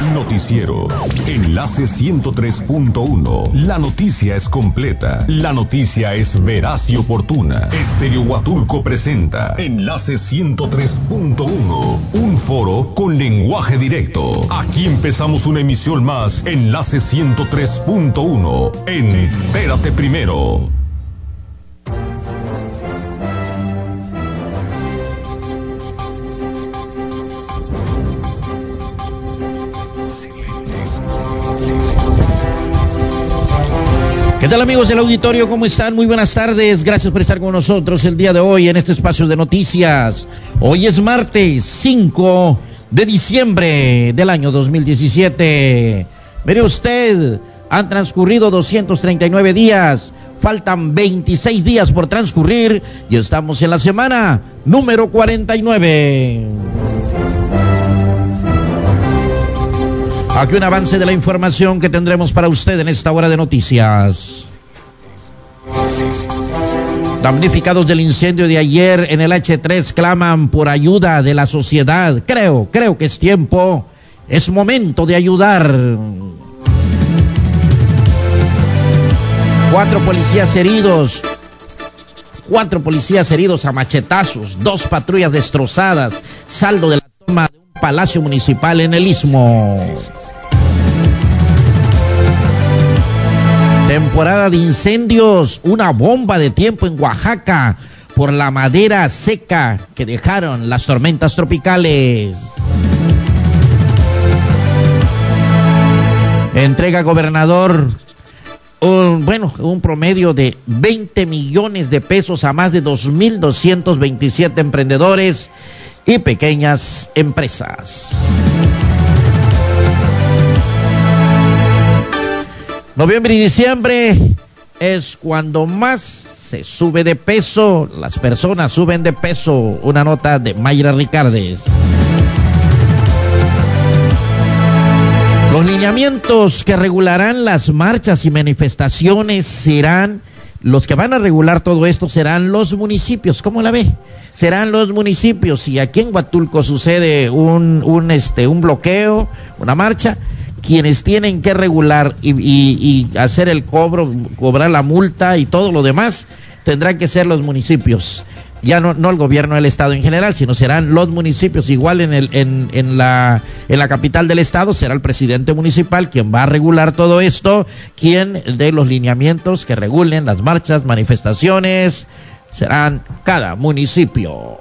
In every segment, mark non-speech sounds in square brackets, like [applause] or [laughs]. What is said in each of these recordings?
Noticiero. Enlace 103.1. La noticia es completa. La noticia es veraz y oportuna. Estéreo Huatulco presenta Enlace 103.1. Un foro con lenguaje directo. Aquí empezamos una emisión más. Enlace 103.1. Entérate primero. ¿Qué tal amigos del auditorio? ¿Cómo están? Muy buenas tardes. Gracias por estar con nosotros el día de hoy en este espacio de noticias. Hoy es martes 5 de diciembre del año 2017. Mire usted, han transcurrido 239 días, faltan 26 días por transcurrir y estamos en la semana número 49. Aquí un avance de la información que tendremos para usted en esta hora de noticias. Damnificados del incendio de ayer en el H3 claman por ayuda de la sociedad. Creo, creo que es tiempo, es momento de ayudar. Cuatro policías heridos, cuatro policías heridos a machetazos, dos patrullas destrozadas, saldo de la toma de un palacio municipal en el Istmo. Temporada de incendios, una bomba de tiempo en Oaxaca por la madera seca que dejaron las tormentas tropicales. Entrega gobernador un, bueno, un promedio de 20 millones de pesos a más de 2.227 emprendedores y pequeñas empresas. Noviembre y diciembre es cuando más se sube de peso, las personas suben de peso. Una nota de Mayra Ricardes. Los lineamientos que regularán las marchas y manifestaciones serán, los que van a regular todo esto serán los municipios. ¿Cómo la ve? Serán los municipios. Si aquí en Huatulco sucede un, un, este, un bloqueo, una marcha, quienes tienen que regular y, hacer el cobro, cobrar la multa y todo lo demás, tendrán que ser los municipios. Ya no, el gobierno del estado en general, sino serán los municipios. Igual en, la, en la capital del estado será el presidente municipal quien va a regular todo esto, quien de los lineamientos que regulen las marchas, manifestaciones, serán cada municipio.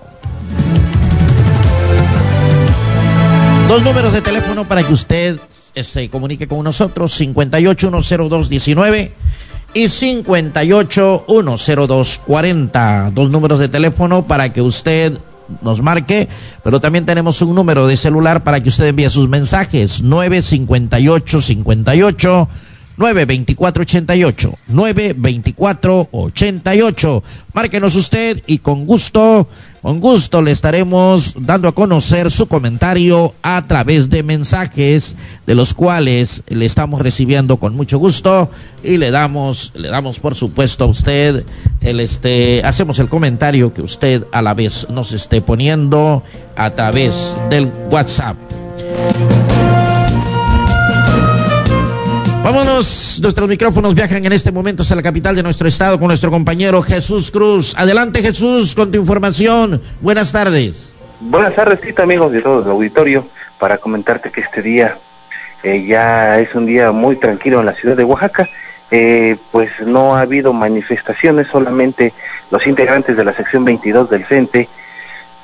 Dos números de teléfono para que usted se comunique con nosotros, 58-102-19 y 58-102-40. Dos números de teléfono para que usted nos marque, pero también tenemos un número de celular para que usted envíe sus mensajes, 958-58. 924-88, 924-88. Márquenos usted y con gusto, con gusto le estaremos dando a conocer su comentario a través de mensajes de los cuales le estamos recibiendo con mucho gusto y le damos, le damos por supuesto a usted el este, hacemos el comentario que usted a la vez nos esté poniendo a través del WhatsApp. Vámonos, nuestros micrófonos viajan en este momento hacia la capital de nuestro estado con nuestro compañero Jesús Cruz. Adelante Jesús con tu información. Buenas tardes. Buenas tardes, amigos de todo el auditorio, para comentarte que este día eh, ya es un día muy tranquilo en la ciudad de Oaxaca. Eh, pues no ha habido manifestaciones, solamente los integrantes de la sección 22 del CENTE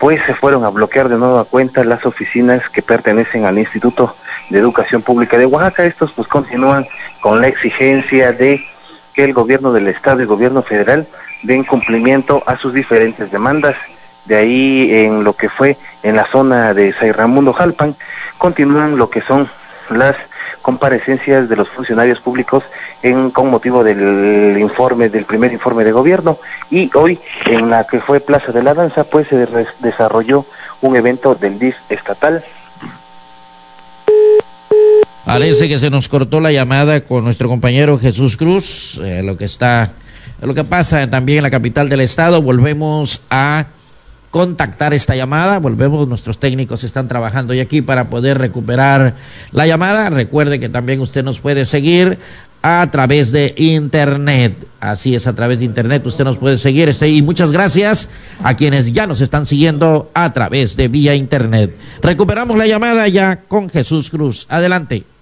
pues se fueron a bloquear de nueva cuenta las oficinas que pertenecen al Instituto de Educación Pública de Oaxaca. Estos pues continúan con la exigencia de que el gobierno del Estado y el gobierno federal den cumplimiento a sus diferentes demandas. De ahí en lo que fue en la zona de Say Ramundo Jalpan, continúan lo que son las comparecencias de los funcionarios públicos en, con motivo del informe, del primer informe de gobierno. Y hoy, en la que fue Plaza de la Danza, pues se desarrolló un evento del DIF estatal. Parece que se nos cortó la llamada con nuestro compañero Jesús Cruz, eh, lo que está, lo que pasa también en la capital del estado. Volvemos a contactar esta llamada. Volvemos, nuestros técnicos están trabajando hoy aquí para poder recuperar la llamada. Recuerde que también usted nos puede seguir a través de internet. Así es, a través de internet usted nos puede seguir. Este, y muchas gracias a quienes ya nos están siguiendo a través de vía internet. Recuperamos la llamada ya con Jesús Cruz. Adelante.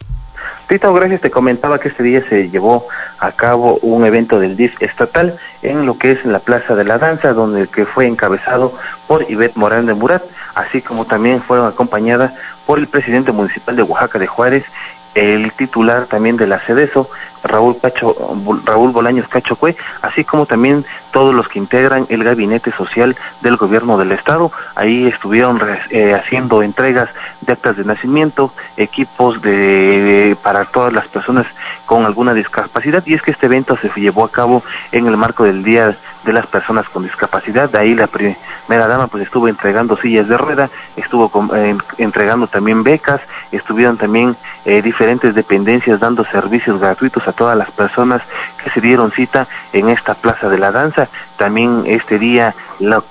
Tito, gracias. Te comentaba que este día se llevó a cabo un evento del DIF estatal en lo que es la Plaza de la Danza, donde que fue encabezado por Ivette Morán de Murat, así como también fueron acompañadas por el presidente municipal de Oaxaca de Juárez el titular también de la CEDESO, Raúl Cacho, Raúl Bolaños Cachocue, así como también todos los que integran el gabinete social del gobierno del estado. Ahí estuvieron eh, haciendo entregas de actas de nacimiento, equipos de para todas las personas con alguna discapacidad y es que este evento se llevó a cabo en el marco del Día de las Personas con Discapacidad. De ahí la primera dama pues estuvo entregando sillas de rueda, estuvo eh, entregando también becas, estuvieron también eh, diferentes dependencias dando servicios gratuitos todas las personas que se dieron cita en esta Plaza de la Danza. También este día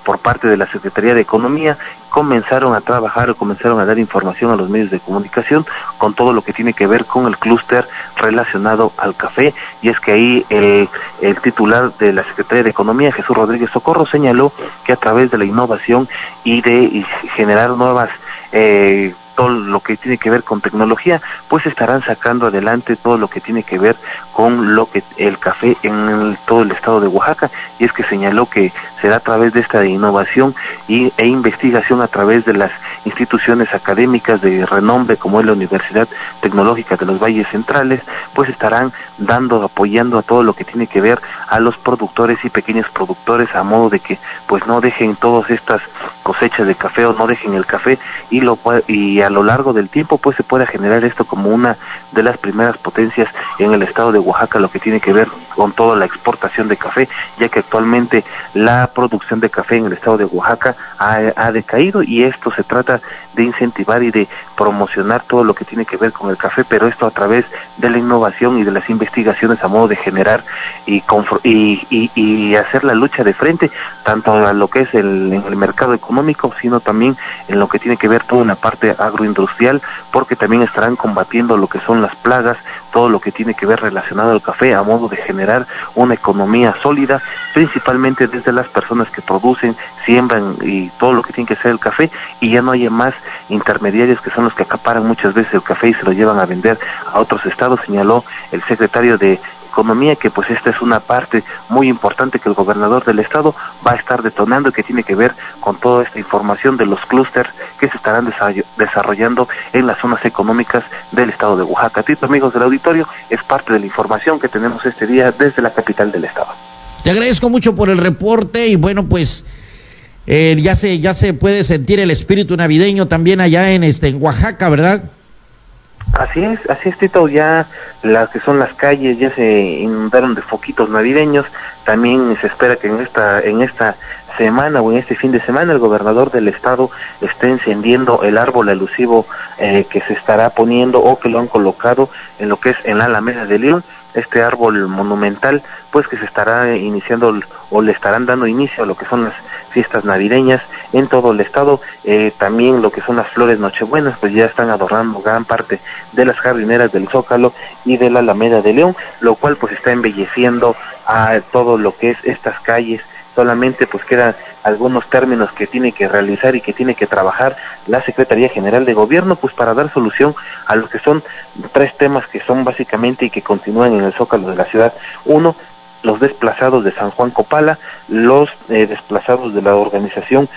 por parte de la Secretaría de Economía comenzaron a trabajar o comenzaron a dar información a los medios de comunicación con todo lo que tiene que ver con el clúster relacionado al café y es que ahí el, el titular de la Secretaría de Economía, Jesús Rodríguez Socorro, señaló que a través de la innovación y de generar nuevas eh, todo lo que tiene que ver con tecnología, pues estarán sacando adelante todo lo que tiene que ver con lo que el café en todo el estado de Oaxaca. Y es que señaló que será a través de esta innovación y, e investigación a través de las instituciones académicas de renombre como es la Universidad Tecnológica de los Valles Centrales, pues estarán dando, apoyando a todo lo que tiene que ver a los productores y pequeños productores a modo de que pues no dejen todas estas cosechas de café o no dejen el café y lo y a lo largo del tiempo pues se pueda generar esto como una de las primeras potencias en el estado de Oaxaca lo que tiene que ver con toda la exportación de café ya que actualmente la producción de café en el estado de Oaxaca ha, decaído y esto se trata de incentivar y de promocionar todo lo que tiene que ver con el café, pero esto a través de la innovación y de las investigaciones a modo de generar y, y, y, hacer la lucha de frente, tanto a lo que es el, el mercado económico, sino también en lo que tiene que ver toda la parte agroindustrial, porque también estarán combatiendo lo que son las plagas, todo lo que tiene que ver relacionado al café, a modo de generar una economía sólida, principalmente desde las personas que producen, siembran y todo lo que tiene que ser el café, y ya no haya más intermediarios que son los que acaparan muchas veces el café y se lo llevan a vender a otros estados, señaló el secretario de Economía, que pues esta es una parte muy importante que el gobernador del estado va a estar detonando, que tiene que ver con toda esta información de los clústeres que se estarán desarrollando en las zonas económicas del estado de Oaxaca. Tito, amigos del auditorio, es parte de la información que tenemos este día desde la capital del estado. Te agradezco mucho por el reporte y bueno, pues eh, ya se ya se puede sentir el espíritu navideño también allá en este en Oaxaca, ¿verdad? Así es, así es, Tito, ya las que son las calles ya se inundaron de foquitos navideños, también se espera que en esta, en esta semana o en este fin de semana el gobernador del estado esté encendiendo el árbol alusivo eh, que se estará poniendo o que lo han colocado en lo que es en la Alameda de León, este árbol monumental, pues que se estará iniciando o le estarán dando inicio a lo que son las fiestas navideñas en todo el estado. Eh, también lo que son las flores nochebuenas, pues ya están adornando gran parte de las jardineras del Zócalo y de la Alameda de León, lo cual pues está embelleciendo a todo lo que es estas calles. Solamente pues quedan algunos términos que tiene que realizar y que tiene que trabajar la Secretaría General de Gobierno pues para dar solución a lo que son tres temas que son básicamente y que continúan en el Zócalo de la ciudad. Uno, los desplazados de San Juan Copala, los eh, desplazados de la organización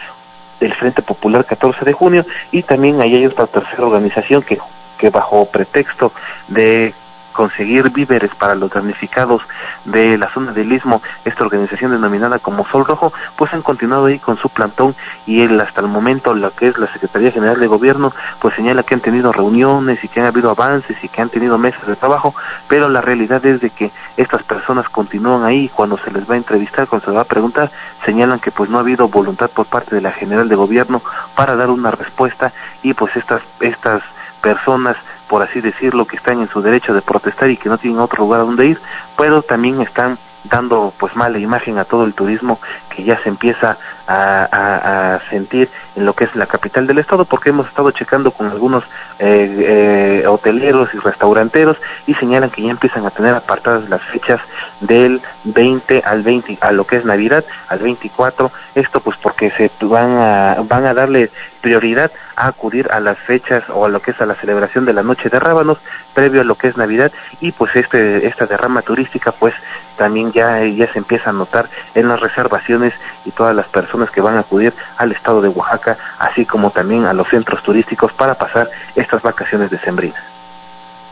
del Frente Popular 14 de junio y también ahí hay otra tercera organización que, que bajo pretexto de conseguir víveres para los damnificados de la zona del Istmo, esta organización denominada como Sol Rojo, pues han continuado ahí con su plantón y él hasta el momento, la que es la Secretaría General de Gobierno, pues señala que han tenido reuniones y que han habido avances y que han tenido mesas de trabajo, pero la realidad es de que estas personas continúan ahí cuando se les va a entrevistar, cuando se les va a preguntar, señalan que pues no ha habido voluntad por parte de la General de Gobierno para dar una respuesta y pues estas, estas personas por así decirlo, que están en su derecho de protestar y que no tienen otro lugar a donde ir, pero también están dando pues mala imagen a todo el turismo que ya se empieza a, sentir en lo que es la capital del estado, porque hemos estado checando con algunos eh, eh, hoteleros y restauranteros y señalan que ya empiezan a tener apartadas las fechas del 20 al 20, a lo que es Navidad, al 24, esto pues porque se van a, van a darle prioridad a acudir a las fechas o a lo que es a la celebración de la noche de rábanos previo a lo que es Navidad. Y pues este esta derrama turística pues también ya, ya se empieza a notar en las reservaciones y todas las personas que van a acudir al estado de Oaxaca, así como también a los centros turísticos para pasar estas vacaciones decembrinas.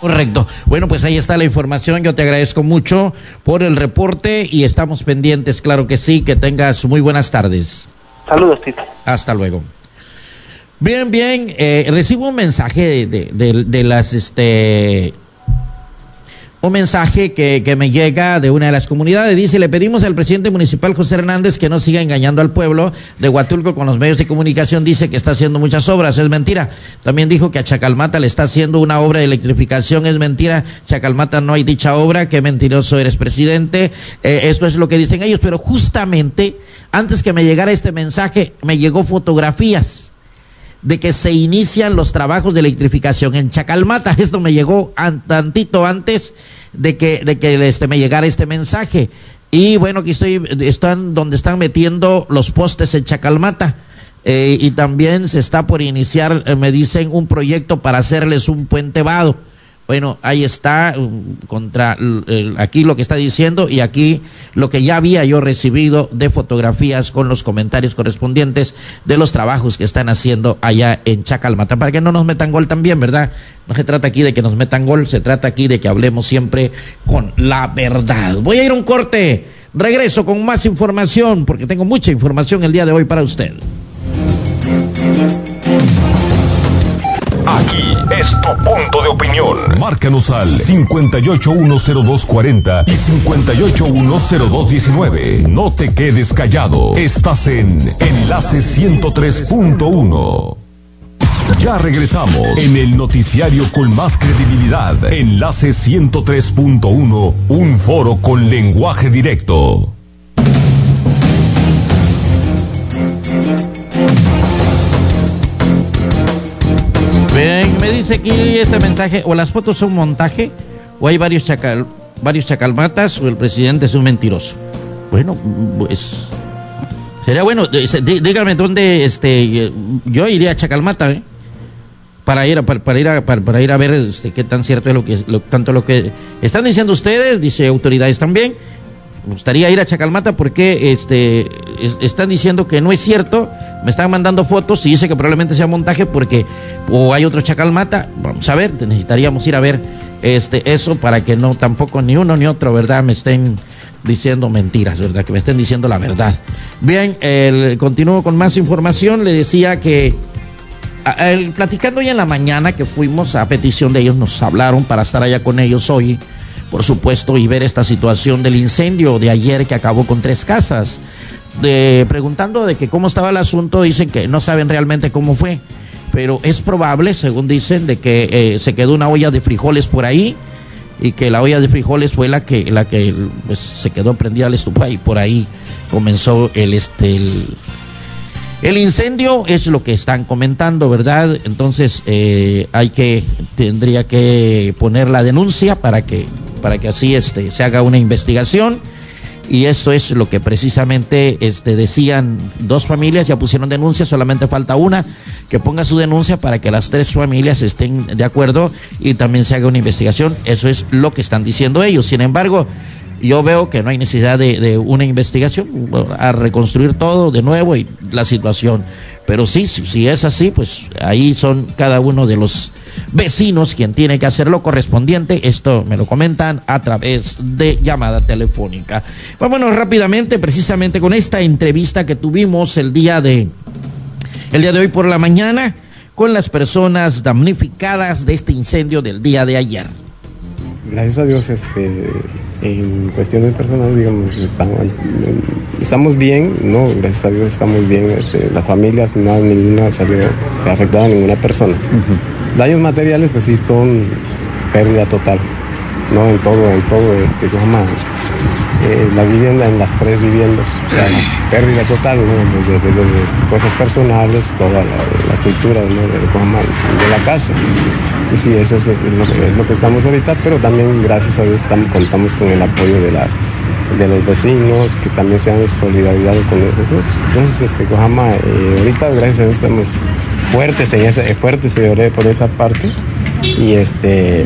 Correcto. Bueno, pues ahí está la información. Yo te agradezco mucho por el reporte y estamos pendientes, claro que sí. Que tengas muy buenas tardes. Saludos, Tito. Hasta luego. Bien, bien. Eh, recibo un mensaje de, de, de las este, un mensaje que, que, me llega de una de las comunidades. Dice, le pedimos al presidente municipal José Hernández que no siga engañando al pueblo de Huatulco con los medios de comunicación. Dice que está haciendo muchas obras. Es mentira. También dijo que a Chacalmata le está haciendo una obra de electrificación. Es mentira. Chacalmata no hay dicha obra. Qué mentiroso eres, presidente. Eh, esto es lo que dicen ellos. Pero justamente, antes que me llegara este mensaje, me llegó fotografías de que se inician los trabajos de electrificación en Chacalmata. [laughs] Esto me llegó an, tantito antes de que, de que este, me llegara este mensaje. Y bueno, aquí estoy, están donde están metiendo los postes en Chacalmata. Eh, y también se está por iniciar, eh, me dicen, un proyecto para hacerles un puente vado bueno, ahí está um, contra aquí lo que está diciendo y aquí lo que ya había yo recibido de fotografías con los comentarios correspondientes de los trabajos que están haciendo allá en Chacalmata. Para que no nos metan gol también, ¿verdad? No se trata aquí de que nos metan gol, se trata aquí de que hablemos siempre con la verdad. Voy a ir a un corte, regreso con más información porque tengo mucha información el día de hoy para usted. Aquí es tu punto de opinión. Márcanos al 58100240 y 58100219. No te quedes callado. Estás en Enlace 103.1. Ya regresamos en el noticiario con más credibilidad. Enlace 103.1, un foro con lenguaje directo. Me dice aquí este mensaje, o las fotos son montaje, o hay varios chacal, varios chacalmatas, o el presidente es un mentiroso. Bueno, pues sería bueno, dígame dónde, este, yo iría a Chacalmata, ¿eh? Para ir a, para, ir a, para, ir a ver este, qué tan cierto es lo que lo, tanto lo que están diciendo ustedes, dice autoridades también. Me gustaría ir a Chacalmata porque este están diciendo que no es cierto me están mandando fotos y dice que probablemente sea montaje porque o hay otro chacalmata, vamos a ver, necesitaríamos ir a ver este eso para que no tampoco ni uno ni otro, ¿verdad? Me estén diciendo mentiras, ¿verdad? Que me estén diciendo la verdad. Bien, el, continúo con más información, le decía que platicando ya en la mañana que fuimos a petición de ellos, nos hablaron para estar allá con ellos hoy, por supuesto, y ver esta situación del incendio de ayer que acabó con tres casas de, preguntando de que cómo estaba el asunto, dicen que no saben realmente cómo fue, pero es probable, según dicen, de que eh, se quedó una olla de frijoles por ahí y que la olla de frijoles fue la que la que pues, se quedó prendida la estufa y por ahí comenzó el este el, el incendio es lo que están comentando, ¿verdad? Entonces eh, hay que tendría que poner la denuncia para que para que así este se haga una investigación y esto es lo que precisamente este, decían dos familias, ya pusieron denuncia, solamente falta una que ponga su denuncia para que las tres familias estén de acuerdo y también se haga una investigación. Eso es lo que están diciendo ellos. Sin embargo, yo veo que no hay necesidad de, una investigación, a reconstruir todo de nuevo y la situación. Pero sí, si es así, pues ahí son cada uno de los vecinos quien tiene que hacer lo correspondiente. Esto me lo comentan a través de llamada telefónica. Vámonos rápidamente, precisamente con esta entrevista que tuvimos el día de el día de hoy por la mañana con las personas damnificadas de este incendio del día de ayer. Gracias a Dios, este, en cuestiones personales, digamos, estamos, estamos bien, no, gracias a Dios estamos bien, este, las familias, no, ninguna salió afectada a ninguna persona. Daños materiales, pues sí, son pérdida total, ¿no? En todo, en todo, este, eh, la vivienda en las tres viviendas, o sea, pérdida total, ¿no? de, cosas personales, toda la, estructura ¿no? de, la casa. Y sí, eso es lo, que estamos ahorita, pero también gracias a Dios contamos con el apoyo de la de los vecinos que también se han solidarizado con nosotros. Entonces, este, Cojama, eh, ahorita gracias a Dios estamos fuertes en esa, fuertes por esa parte y este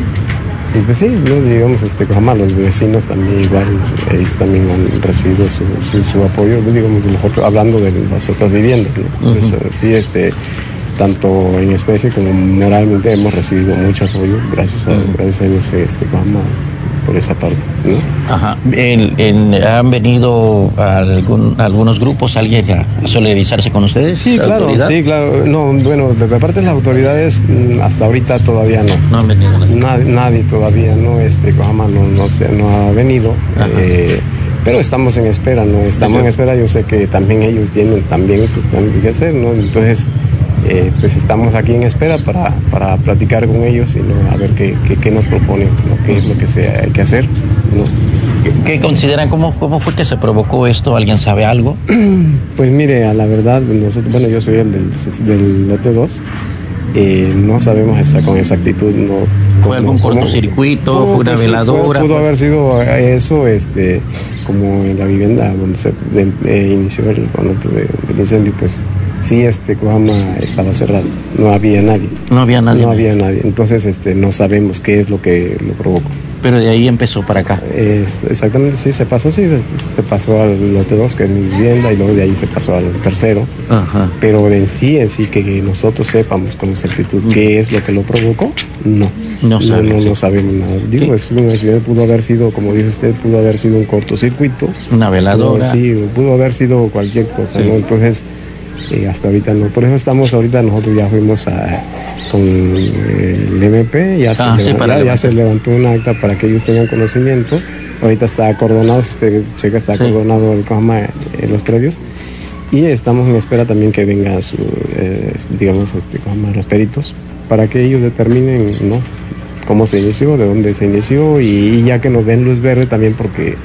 y pues sí, digamos, este, los vecinos también igual, ellos también han recibido su, su, apoyo, digamos, nosotros hablando de las otras viviendas, ¿no? Pues, sí, este, tanto en especie como moralmente hemos recibido mucho apoyo, gracias a, gracias a ellos, este, por esa parte. ¿no? Ajá. ¿Han venido algún, algunos grupos, alguien a, solidarizarse con ustedes? Sí, claro, sí, claro. No, bueno, de parte de las autoridades, mm, hasta ahorita todavía no. No han venido nadie. Nadie, todavía, ¿no? Este, Cojama no, no, se, no ha venido. Eh, pero estamos en espera, ¿no? Estamos en espera, yo sé que también ellos tienen también eso están que hacer, ¿no? Entonces, eh, pues estamos aquí en espera para, para platicar con ellos y ¿no? a ver qué, qué, nos proponen, qué es lo que se, hay que hacer. ¿no? ¿Qué consideran? ¿Cómo, ¿Cómo fue que se provocó esto? ¿Alguien sabe algo? [clears throat] Pues mire, a la verdad, nosotros, bueno, yo soy el del, del lote 2. Eh, no sabemos esa, con exactitud. No, ¿Fue algún cortocircuito? ¿Fue una veladora? pudo, haber sido eso, este, como en la vivienda donde se eh, inició el, el incendio, pues sí, este Coama estaba cerrado, no había nadie. No había nadie. No había nadie, entonces este, no sabemos qué es lo que lo provocó. Pero de ahí empezó para acá. exactamente, sí, se pasó, sí, se pasó al lote 2, que es mi vivienda, y luego de ahí se pasó al tercero. Ajá. Pero en sí, en sí, que nosotros sepamos con exactitud qué es lo que lo provocó, no. No, sabemos, no, sabemos nada. Digo, es un accidente, pudo haber sido, como dice usted, pudo haber sido un cortocircuito. Una veladora. sí, pudo haber sido cualquier cosa, ¿no? Entonces hasta ahorita no. Por eso estamos ahorita, nosotros ya fuimos a, con el MP, ya, se, ah, levantó, ya, se levantó un acta para que ellos tengan conocimiento. Ahorita está acordonado, si usted checa, está acordonado el cama en los predios. Y estamos en espera también que vengan su, eh, digamos, este, los peritos para que ellos determinen ¿no? cómo se inició, de dónde se inició y ya que nos den luz verde también porque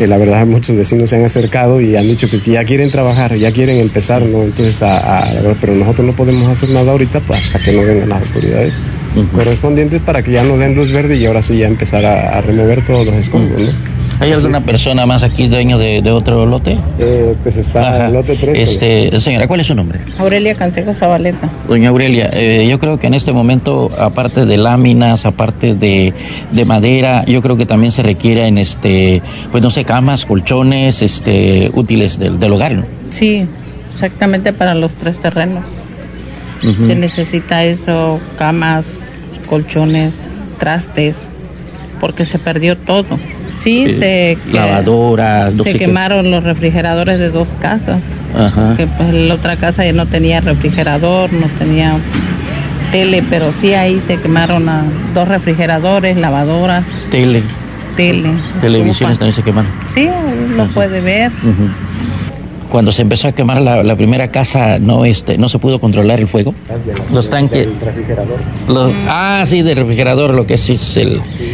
que la verdad muchos vecinos se han acercado y han dicho que, ya quieren trabajar, ya quieren empezar, ¿no? Entonces, a, pero nosotros no podemos hacer nada ahorita pues, hasta que no vengan las autoridades correspondientes para que ya nos den luz verde y ahora sí ya empezar a, remover todos los escombros, ¿no? ¿Hay alguna persona más aquí dueño de, otro lote? Eh, pues está el lote 3. Este, señora, ¿cuál es su nombre? Aurelia Canseco Zabaleta. Doña Aurelia, eh, yo creo que en este momento, aparte de láminas, aparte de, madera, yo creo que también se requiere en este, pues no sé, camas, colchones, este, útiles del, hogar, ¿no? Sí, exactamente para los tres terrenos. Se necesita eso, camas, colchones, trastes, porque se perdió todo. Sí, se, lavadoras, se quemaron los refrigeradores de dos casas. Ajá. Que pues la otra casa ya no tenía refrigerador, no tenía tele, pero sí ahí se quemaron dos refrigeradores, lavadoras. Tele. Tele. Televisiones también se quemaron. Sí, lo puede ver cuando se empezó a quemar la, primera casa no este no se pudo controlar el fuego los tanques los, ah sí del refrigerador lo que es, es el sí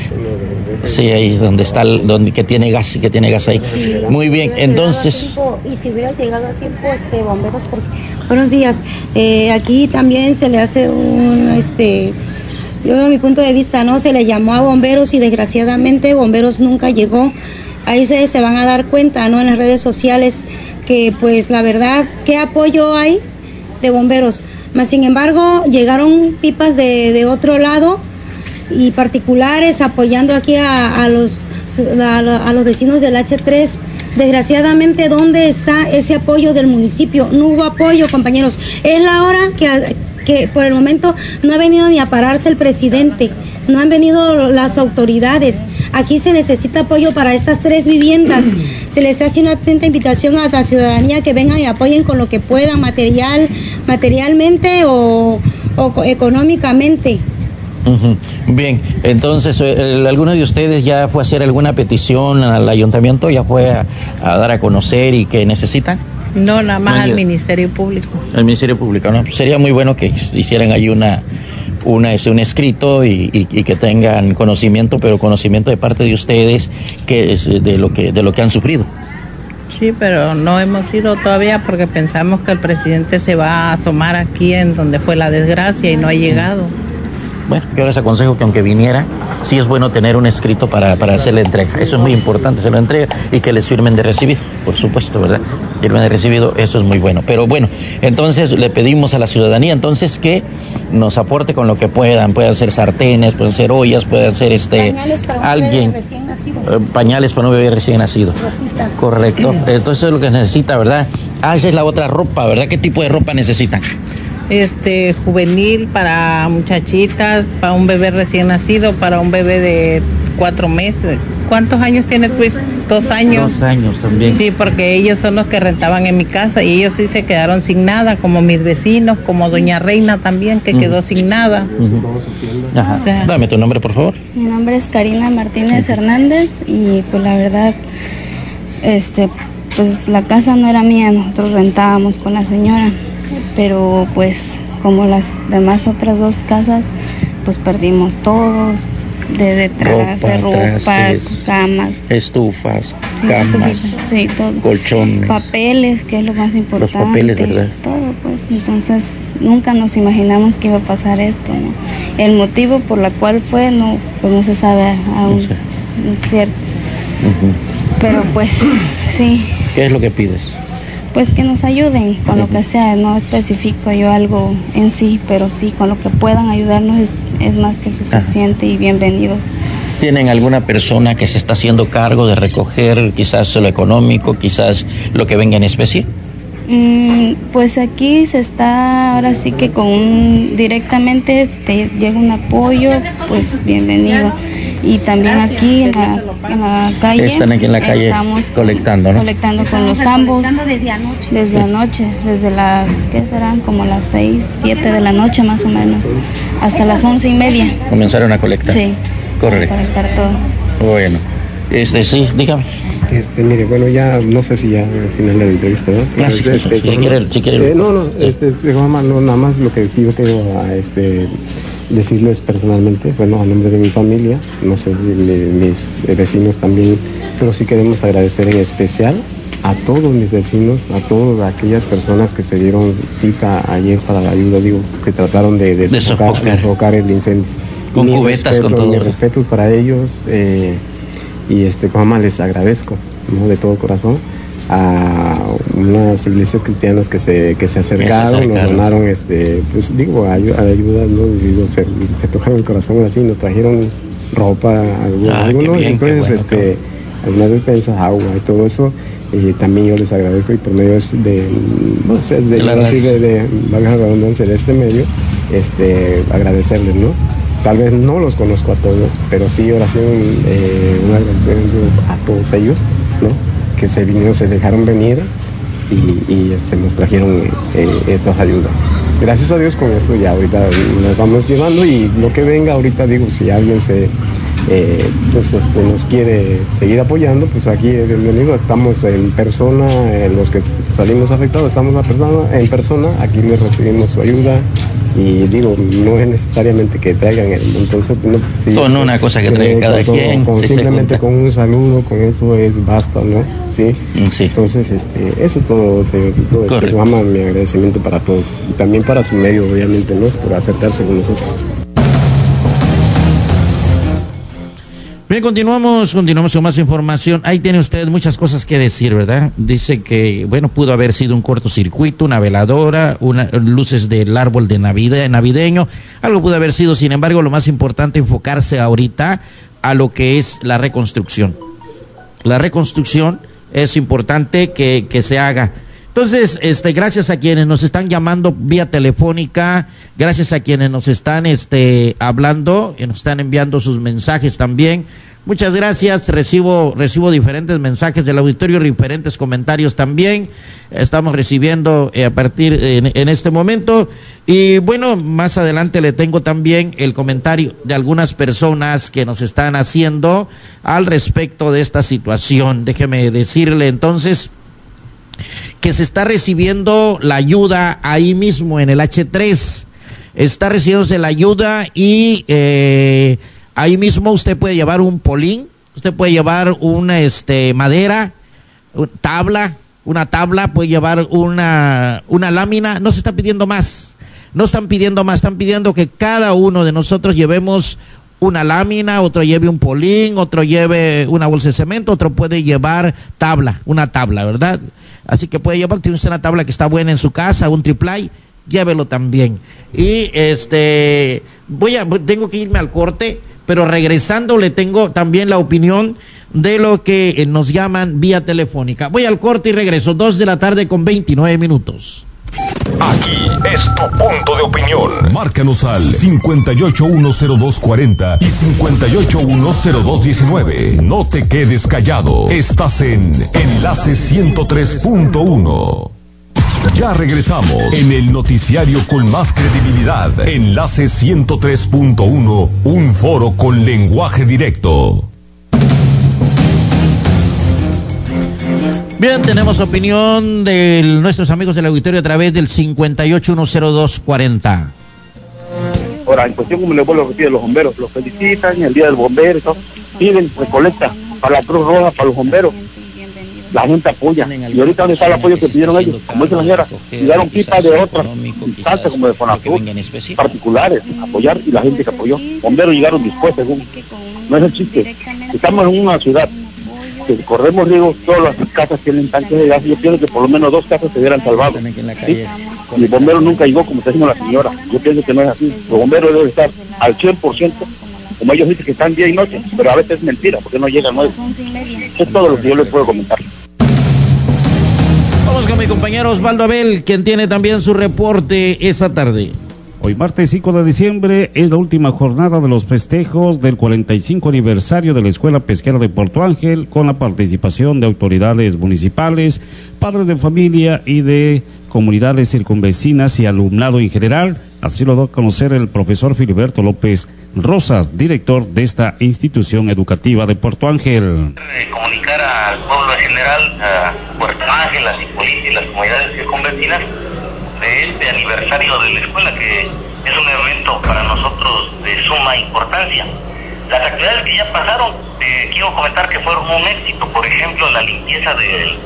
ahí donde está el, donde que tiene gas que tiene gas ahí. Muy bien entonces. y si hubiera llegado a tiempo este bomberos porque buenos días. Eh, aquí también se le hace un este yo a mi punto de vista no se le llamó a bomberos y desgraciadamente bomberos nunca llegó. Ahí se, se van a dar cuenta no en las redes sociales que pues la verdad, ¿qué apoyo hay de bomberos? Más sin embargo, llegaron pipas de, de otro lado y particulares apoyando aquí a, los, a, los vecinos del H3. Desgraciadamente, ¿dónde está ese apoyo del municipio? No hubo apoyo, compañeros. Es la hora que, que por el momento no ha venido ni a pararse el presidente, no han venido las autoridades. Aquí se necesita apoyo para estas tres viviendas. Se les hace una atenta invitación a la ciudadanía que vengan y apoyen con lo que puedan, material, materialmente o, económicamente. Bien, entonces, eh, ¿alguno de ustedes ya fue a hacer alguna petición al ayuntamiento? ¿Ya fue a, dar a conocer y qué necesitan? No, nada más al Ministerio Público. Al Ministerio Público, ¿no? Sería muy bueno que hicieran ahí una, una, un escrito y, y, que tengan conocimiento, pero conocimiento de parte de ustedes que es de lo que de lo que han sufrido. Sí, pero no hemos ido todavía porque pensamos que el presidente se va a asomar aquí en donde fue la desgracia y no ha llegado. Bueno, yo les aconsejo que aunque viniera, sí es bueno tener un escrito para, para hacerle entrega. Eso es muy importante, se lo entrega y que les firmen de recibido, por supuesto, ¿verdad? Firmen de recibido, eso es muy bueno. Pero bueno, entonces le pedimos a la ciudadanía entonces que nos aporte con lo que puedan. Pueden ser sartenes, pueden ser ollas, pueden ser este pañales para alguien. recién nacido. Eh, pañales para un bebé recién nacido. Correcto. Entonces es lo que necesita, ¿verdad? Ah, esa es la otra ropa, ¿verdad? ¿Qué tipo de ropa necesitan? Este juvenil para muchachitas, para un bebé recién nacido, para un bebé de cuatro meses. ¿Cuántos años tiene tu hijo? Dos años. Dos años también. Sí, porque ellos son los que rentaban en mi casa y ellos sí se quedaron sin nada, como mis vecinos, como Doña Reina también, que quedó sin nada. Dame tu nombre, por favor. Mi nombre es Karina Martínez Hernández y pues la verdad, este, pues la casa no era mía, nosotros rentábamos con la señora pero pues como las demás otras dos casas, pues perdimos todos, de detrás, de ropa, camas, estufas, camas, colchones, papeles, que es lo más importante, los papeles, ¿verdad? Todo, pues, entonces nunca nos imaginamos que iba a pasar esto, El motivo por la cual fue, no, pues no se sabe aún, cierto. Pero pues, sí. ¿Qué es lo que pides? Pues que nos ayuden con lo que sea, no especifico yo algo en sí, pero sí con lo que puedan ayudarnos es, más que suficiente y bienvenidos. ¿Tienen alguna persona que se está haciendo cargo de recoger quizás lo económico, quizás lo que venga en especie? Mm, pues aquí se está ahora sí que con un, directamente este, llega un apoyo, pues bienvenido y también aquí en la, calle. Están aquí en la calle estamos colectando, ¿no? Colectando con los tambos. desde anoche. Desde anoche, desde las, ¿qué serán? Como las 6, 7 de la noche más o menos, hasta las once y media. Comenzaron a colectar. Sí. Correcto. colectar todo. Bueno, este sí, dígame. Este, mire, bueno, ya no sé si ya al final de la entrevista, ¿no? Ah, este, si quiere, si quiere. Eh, no, no, este, este, no, nada más lo que yo tengo a este decirles personalmente, bueno, a nombre de mi familia, no sé, mis vecinos también, pero sí queremos agradecer en especial a todos mis vecinos, a todas aquellas personas que se dieron cita ayer para la ayuda, digo, que trataron de, de, sofocar, el incendio. Con cubetas, con todo. Mi respeto para ellos eh, y este, como les agradezco, ¿no? De todo corazón a unas iglesias cristianas que se, que se acercaron, nos donaron, este, pues digo, ayuda, ¿no? Digo, se, tocaron el corazón así, nos trajeron ropa, algunos, entonces, este, algunas despensas, agua y todo eso. Y también yo les agradezco y por medio de, no sé, de, de, de, la redundancia de este medio, este, agradecerles, ¿no? Tal vez no los conozco a todos, pero sí oración, eh, un agradecimiento a todos ellos, ¿no? Que se vinieron, se dejaron venir y, este, nos trajeron eh, estas ayudas. Gracias a Dios con esto ya ahorita nos vamos llevando y lo que venga ahorita digo, si alguien se eh, pues este, nos quiere seguir apoyando, pues aquí bienvenido, estamos en persona, los que salimos afectados estamos en persona, aquí les recibimos su ayuda, y digo, no es necesariamente que traigan el entonces no, con una cosa que traiga cada quien simplemente con un saludo con eso es basta no sí, mm, sí. entonces este eso todo se todo este, mi agradecimiento para todos y también para su medio obviamente no por acercarse con nosotros Bien, continuamos, continuamos con más información. Ahí tiene usted muchas cosas que decir, ¿verdad? Dice que, bueno, pudo haber sido un cortocircuito, una veladora, una, luces del árbol de Navidad, navideño, algo pudo haber sido, sin embargo, lo más importante enfocarse ahorita a lo que es la reconstrucción. La reconstrucción es importante que, que se haga entonces, este, gracias a quienes nos están llamando vía telefónica, gracias a quienes nos están este, hablando y nos están enviando sus mensajes también. Muchas gracias, recibo, recibo diferentes mensajes del auditorio, diferentes comentarios también. Estamos recibiendo eh, a partir en, en este momento. Y bueno, más adelante le tengo también el comentario de algunas personas que nos están haciendo al respecto de esta situación. Déjeme decirle entonces que se está recibiendo la ayuda ahí mismo en el H3. está recibiéndose la ayuda y eh, ahí mismo usted puede llevar un polín, usted puede llevar una este, madera, tabla, una tabla, puede llevar una, una lámina, no se está pidiendo más, no están pidiendo más, están pidiendo que cada uno de nosotros llevemos una lámina, otro lleve un polín, otro lleve una bolsa de cemento, otro puede llevar tabla, una tabla, ¿verdad? Así que puede llevar, tiene usted una tabla que está buena en su casa, un triplay, llévelo también. Y este, voy a, tengo que irme al corte, pero regresando le tengo también la opinión de lo que eh, nos llaman vía telefónica. Voy al corte y regreso, dos de la tarde con 29 minutos. Aquí es tu punto de opinión. Márcanos al 581024 y 581029. No te quedes callado. Estás en Enlace 103.1. Ya regresamos en el noticiario con más credibilidad. Enlace 103.1, un foro con lenguaje directo. Bien, tenemos opinión de nuestros amigos del auditorio a través del 5810240. Ahora, en cuestión, como le vuelvo a repetir, los bomberos los felicitan, el día del bombero, y todo, piden recolecta para la Cruz Roja, para los bomberos. La gente apoya. Y ahorita, ¿dónde está el apoyo que pidieron ellos? Como dice la señora, llegaron pipas de otras instancias, como de Fonatur, particulares, apoyar, y la gente que apoyó. Bomberos llegaron después, según. No es el chiste. Estamos en una ciudad que corremos riesgo, todas las casas tienen tanques de gas. Yo pienso que por lo menos dos casas se hubieran salvado. ¿sí? Y el bombero nunca llegó, como está diciendo la señora. Yo pienso que no es así. Los bomberos deben estar al 100%, como ellos dicen que están día y noche, pero a veces es mentira, porque no llegan nueve. Es todo lo que yo les puedo comentar. Vamos con mi compañero Osvaldo Abel, quien tiene también su reporte esta tarde. Hoy martes 5 de diciembre es la última jornada de los festejos del 45 aniversario de la Escuela Pesquera de Puerto Ángel con la participación de autoridades municipales, padres de familia y de comunidades circunvecinas y alumnado en general. Así lo da a conocer el profesor Filiberto López Rosas, director de esta institución educativa de Puerto Ángel. Comunicar al pueblo en general, a Puerto Ángel, las comunidades circunvecinas de este aniversario de la escuela, que es un evento para nosotros de suma importancia. Las actividades que ya pasaron, eh, quiero comentar que fueron un éxito, por ejemplo, la limpieza del,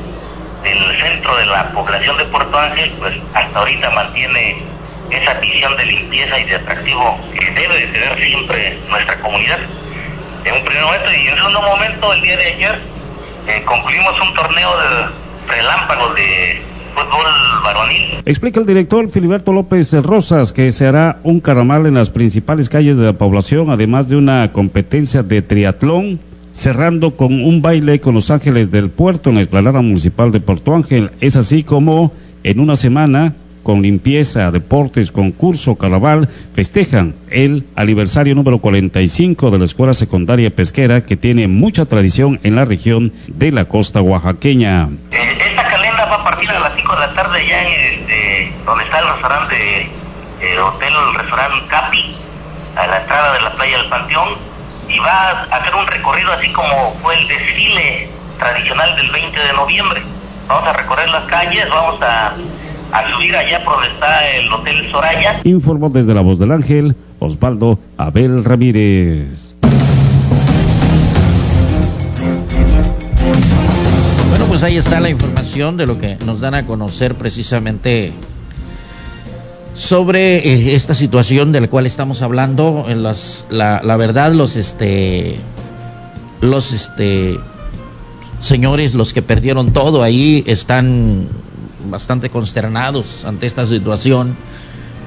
del centro de la población de Puerto Ángel, pues hasta ahorita mantiene esa visión de limpieza y de atractivo que debe de tener siempre nuestra comunidad. En un primer momento y en un segundo momento, el día de ayer, eh, concluimos un torneo de relámpagos de fútbol varonil. Explica el director Filiberto López Rosas que se hará un caramal en las principales calles de la población, además de una competencia de triatlón, cerrando con un baile con los ángeles del puerto en la explanada municipal de Puerto Ángel. Es así como en una semana con limpieza, deportes, concurso, carnaval, festejan el aniversario número 45 de la Escuela Secundaria Pesquera que tiene mucha tradición en la región de la costa oaxaqueña. Va a partir a las 5 de la tarde ya en este, donde está el restaurante, eh, hotel, el restaurante Capi, a la entrada de la playa del Panteón, y va a hacer un recorrido así como fue el desfile tradicional del 20 de noviembre. Vamos a recorrer las calles, vamos a a subir allá por donde está el Hotel Soraya. Informó desde la voz del ángel Osvaldo Abel Ramírez. Pues ahí está la información de lo que nos dan a conocer precisamente sobre eh, esta situación de la cual estamos hablando. En las, la, la verdad, los este, los este, señores, los que perdieron todo ahí, están bastante consternados ante esta situación.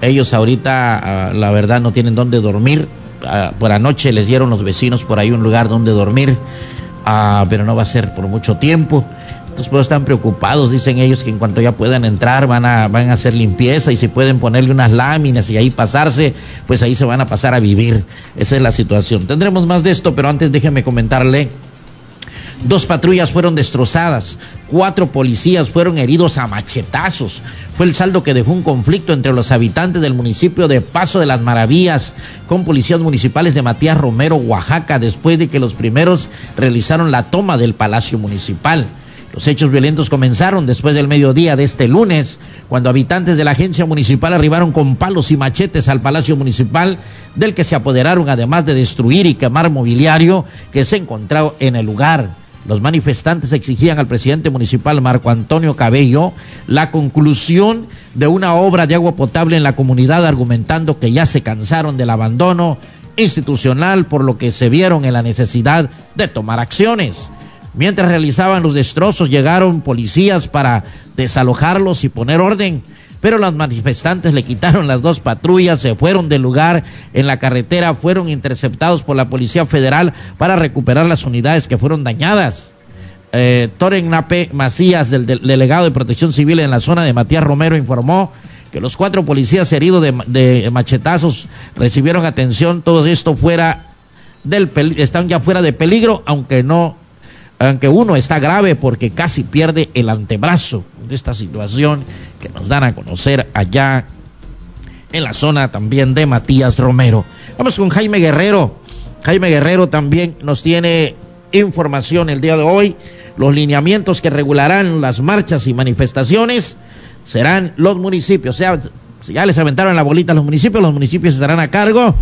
Ellos ahorita, ah, la verdad, no tienen dónde dormir. Ah, por anoche les dieron los vecinos por ahí un lugar donde dormir, ah, pero no va a ser por mucho tiempo. Entonces, pues están preocupados, dicen ellos que en cuanto ya puedan entrar van a, van a hacer limpieza y si pueden ponerle unas láminas y ahí pasarse, pues ahí se van a pasar a vivir. Esa es la situación. Tendremos más de esto, pero antes déjenme comentarle Dos patrullas fueron destrozadas, cuatro policías fueron heridos a machetazos. Fue el saldo que dejó un conflicto entre los habitantes del municipio de Paso de las Maravillas con policías municipales de Matías Romero, Oaxaca, después de que los primeros realizaron la toma del Palacio Municipal. Los hechos violentos comenzaron después del mediodía de este lunes, cuando habitantes de la agencia municipal arribaron con palos y machetes al Palacio Municipal, del que se apoderaron además de destruir y quemar mobiliario que se encontraba en el lugar. Los manifestantes exigían al presidente municipal Marco Antonio Cabello la conclusión de una obra de agua potable en la comunidad, argumentando que ya se cansaron del abandono institucional, por lo que se vieron en la necesidad de tomar acciones. Mientras realizaban los destrozos, llegaron policías para desalojarlos y poner orden. Pero los manifestantes le quitaron las dos patrullas, se fueron del lugar en la carretera, fueron interceptados por la Policía Federal para recuperar las unidades que fueron dañadas. Eh, Toren Nape Macías, del, delegado de Protección Civil en la zona de Matías Romero, informó que los cuatro policías heridos de, de machetazos recibieron atención. Todo esto fuera del están ya fuera de peligro, aunque no aunque uno está grave porque casi pierde el antebrazo de esta situación que nos dan a conocer allá en la zona también de Matías Romero. Vamos con Jaime Guerrero. Jaime Guerrero también nos tiene información el día de hoy. Los lineamientos que regularán las marchas y manifestaciones serán los municipios. O sea, ya les aventaron la bolita a los municipios, los municipios estarán a cargo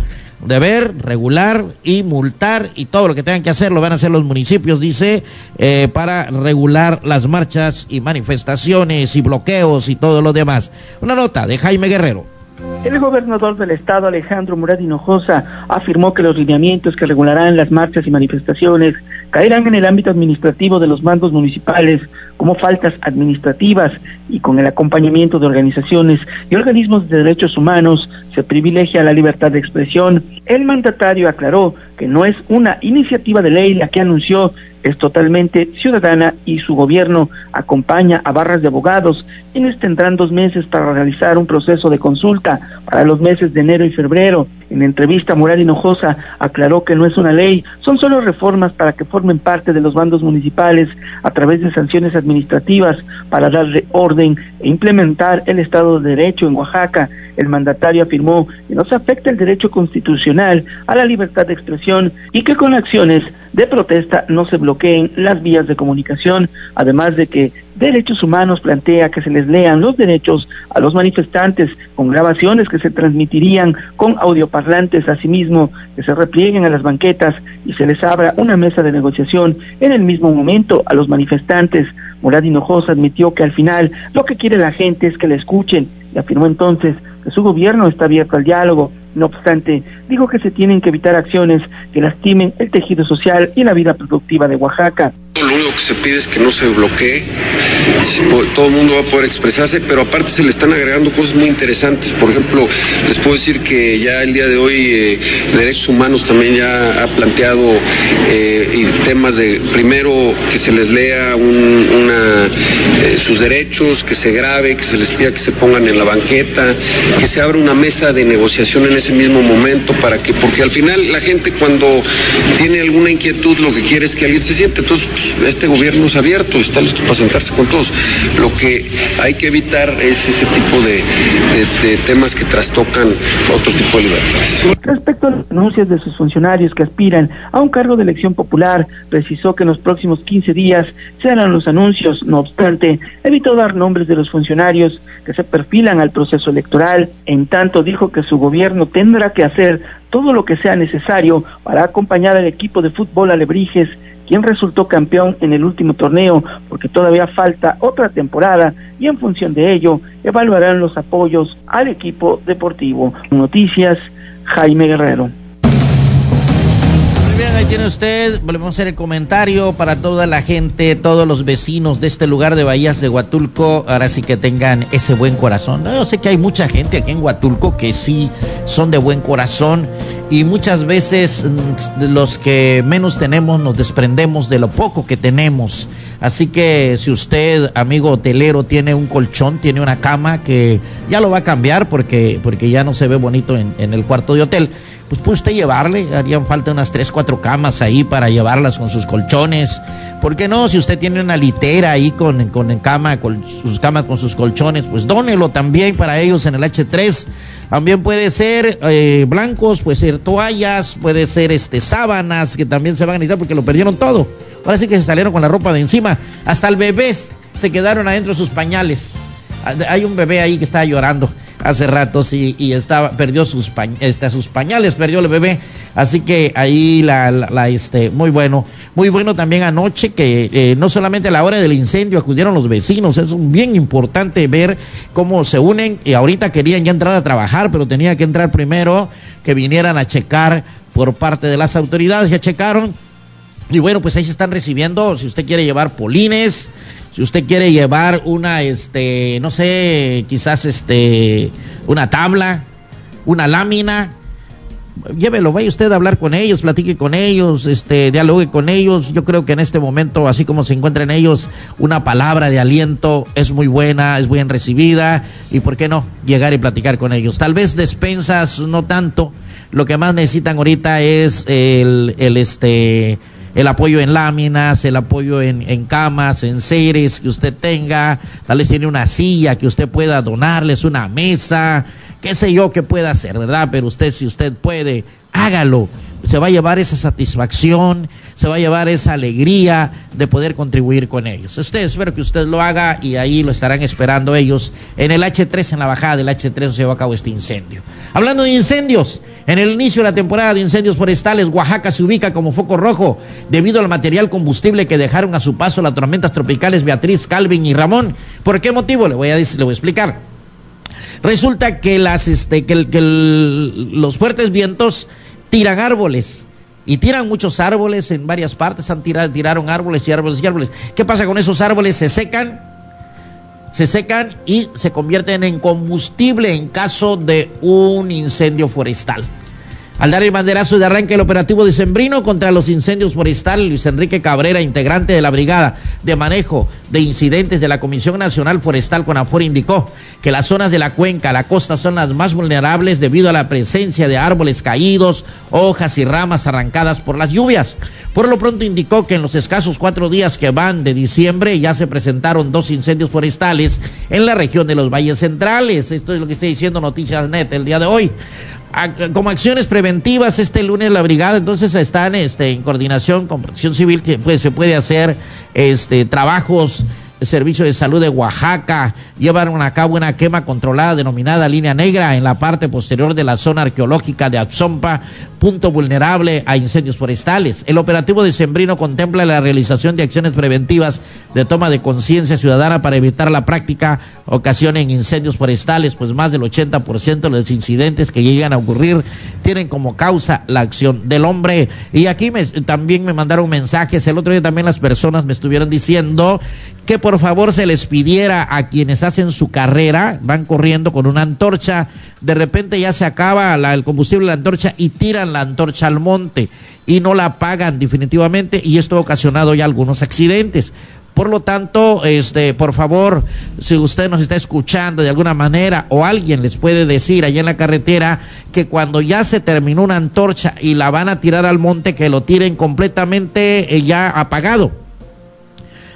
deber regular y multar y todo lo que tengan que hacer lo van a hacer los municipios, dice, eh, para regular las marchas y manifestaciones y bloqueos y todo lo demás. Una nota de Jaime Guerrero. El gobernador del estado, Alejandro Murat Hinojosa, afirmó que los lineamientos que regularán las marchas y manifestaciones caerán en el ámbito administrativo de los mandos municipales como faltas administrativas y con el acompañamiento de organizaciones y organismos de derechos humanos se privilegia la libertad de expresión. El mandatario aclaró que no es una iniciativa de ley la que anunció es totalmente ciudadana y su gobierno acompaña a barras de abogados, quienes tendrán dos meses para realizar un proceso de consulta para los meses de enero y febrero. En entrevista, Mural Hinojosa aclaró que no es una ley, son solo reformas para que formen parte de los bandos municipales a través de sanciones administrativas para darle orden e implementar el Estado de Derecho en Oaxaca. El mandatario afirmó que no se afecta el derecho constitucional a la libertad de expresión y que con acciones de protesta no se bloqueen las vías de comunicación, además de que Derechos Humanos plantea que se les lean los derechos a los manifestantes con grabaciones que se transmitirían con audioparlantes, asimismo que se replieguen a las banquetas y se les abra una mesa de negociación en el mismo momento a los manifestantes. Morad Hinojosa admitió que al final lo que quiere la gente es que le escuchen y afirmó entonces que su gobierno está abierto al diálogo. No obstante, dijo que se tienen que evitar acciones que lastimen el tejido social y la vida productiva de Oaxaca. Lo único que se pide es que no se bloquee, todo el mundo va a poder expresarse, pero aparte se le están agregando cosas muy interesantes. Por ejemplo, les puedo decir que ya el día de hoy eh, Derechos Humanos también ya ha planteado eh, temas de, primero, que se les lea una, eh, sus derechos, que se grabe, que se les pida que se pongan en la banqueta, que se abra una mesa de negociación en ese mismo momento para que, porque al final la gente cuando tiene alguna inquietud lo que quiere es que alguien se siente. Entonces, este gobierno es abierto, está listo para sentarse con todos. Lo que hay que evitar es ese tipo de, temas que trastocan otro tipo de libertades. Respecto a las denuncias de sus funcionarios que aspiran a un cargo de elección popular, precisó que en los próximos 15 días se harán los anuncios. No obstante, evitó dar nombres de los funcionarios que se perfilan al proceso electoral. En tanto, dijo que su gobierno tendrá que hacer todo lo que sea necesario para acompañar al equipo de fútbol Alebrijes quien resultó campeón en el último torneo, porque todavía falta otra temporada y en función de ello evaluarán los apoyos al equipo deportivo. Noticias, Jaime Guerrero. Muy bien, ahí tiene usted. Volvemos a hacer el comentario para toda la gente, todos los vecinos de este lugar de Bahías de Huatulco. Ahora sí que tengan ese buen corazón. Yo sé que hay mucha gente aquí en Huatulco que sí son de buen corazón y muchas veces mm, los que menos tenemos nos desprendemos de lo poco que tenemos. Así que si usted, amigo hotelero, tiene un colchón, tiene una cama que ya lo va a cambiar porque, porque ya no se ve bonito en, en el cuarto de hotel pues puede usted llevarle, harían falta unas tres, cuatro camas ahí para llevarlas con sus colchones. ¿Por qué no? Si usted tiene una litera ahí con, con cama, con sus camas, con sus colchones, pues dónelo también para ellos en el H3. También puede ser eh, blancos, puede ser toallas, puede ser este sábanas que también se van a necesitar porque lo perdieron todo. Ahora sí que se salieron con la ropa de encima. Hasta el bebés se quedaron adentro de sus pañales. Hay un bebé ahí que estaba llorando hace ratos y, estaba, perdió sus, este, sus pañales, perdió el bebé. Así que ahí la, la, este, muy bueno. Muy bueno también anoche que eh, no solamente a la hora del incendio acudieron los vecinos, es bien importante ver cómo se unen y ahorita querían ya entrar a trabajar, pero tenía que entrar primero que vinieran a checar por parte de las autoridades, ya checaron. Y bueno, pues ahí se están recibiendo, si usted quiere llevar polines, si usted quiere llevar una, este, no sé, quizás este, una tabla, una lámina, llévelo, vaya usted a hablar con ellos, platique con ellos, este, dialogue con ellos. Yo creo que en este momento, así como se encuentran ellos, una palabra de aliento es muy buena, es bien recibida, y por qué no llegar y platicar con ellos. Tal vez despensas no tanto, lo que más necesitan ahorita es el, el este, el apoyo en láminas, el apoyo en, camas, en seres que usted tenga, tal vez tiene una silla que usted pueda donarles, una mesa, qué sé yo que pueda hacer, ¿verdad? Pero usted, si usted puede, hágalo. Se va a llevar esa satisfacción, se va a llevar esa alegría de poder contribuir con ellos. Usted, espero que usted lo haga y ahí lo estarán esperando ellos en el H3, en la bajada del H3 se llevó a cabo este incendio. Hablando de incendios, en el inicio de la temporada de incendios forestales, Oaxaca se ubica como foco rojo debido al material combustible que dejaron a su paso las tormentas tropicales Beatriz, Calvin y Ramón. ¿Por qué motivo? Le voy a, decir, le voy a explicar. Resulta que, las, este, que, los fuertes vientos tiran árboles y tiran muchos árboles en varias partes, han tirado, tiraron árboles y árboles y árboles. ¿Qué pasa con esos árboles? Se secan, se secan y se convierten en combustible en caso de un incendio forestal. Al dar el banderazo de arranque el operativo de Sembrino contra los incendios forestales, Luis Enrique Cabrera, integrante de la Brigada de Manejo de Incidentes de la Comisión Nacional Forestal CONAFOR, indicó que las zonas de la cuenca, la costa, son las más vulnerables debido a la presencia de árboles caídos, hojas y ramas arrancadas por las lluvias. Por lo pronto indicó que en los escasos cuatro días que van de diciembre ya se presentaron dos incendios forestales en la región de los valles centrales. Esto es lo que está diciendo Noticias Net el día de hoy como acciones preventivas este lunes la brigada entonces están este en coordinación con Protección Civil que pues se puede hacer este trabajos Servicio de Salud de Oaxaca llevaron a cabo una quema controlada denominada línea negra en la parte posterior de la zona arqueológica de Axompa, punto vulnerable a incendios forestales. El operativo de Sembrino contempla la realización de acciones preventivas de toma de conciencia ciudadana para evitar la práctica ocasionen incendios forestales, pues más del 80% de los incidentes que llegan a ocurrir tienen como causa la acción del hombre. Y aquí también me mandaron mensajes, el otro día también las personas me estuvieron diciendo que por favor se les pidiera a quienes hacen su carrera, van corriendo con una antorcha, de repente ya se acaba el combustible de la antorcha y tiran la antorcha al monte y no la apagan definitivamente y esto ha ocasionado ya algunos accidentes. Por lo tanto, este, por favor, si usted nos está escuchando de alguna manera o alguien les puede decir allá en la carretera que cuando ya se terminó una antorcha y la van a tirar al monte, que lo tiren completamente eh, ya apagado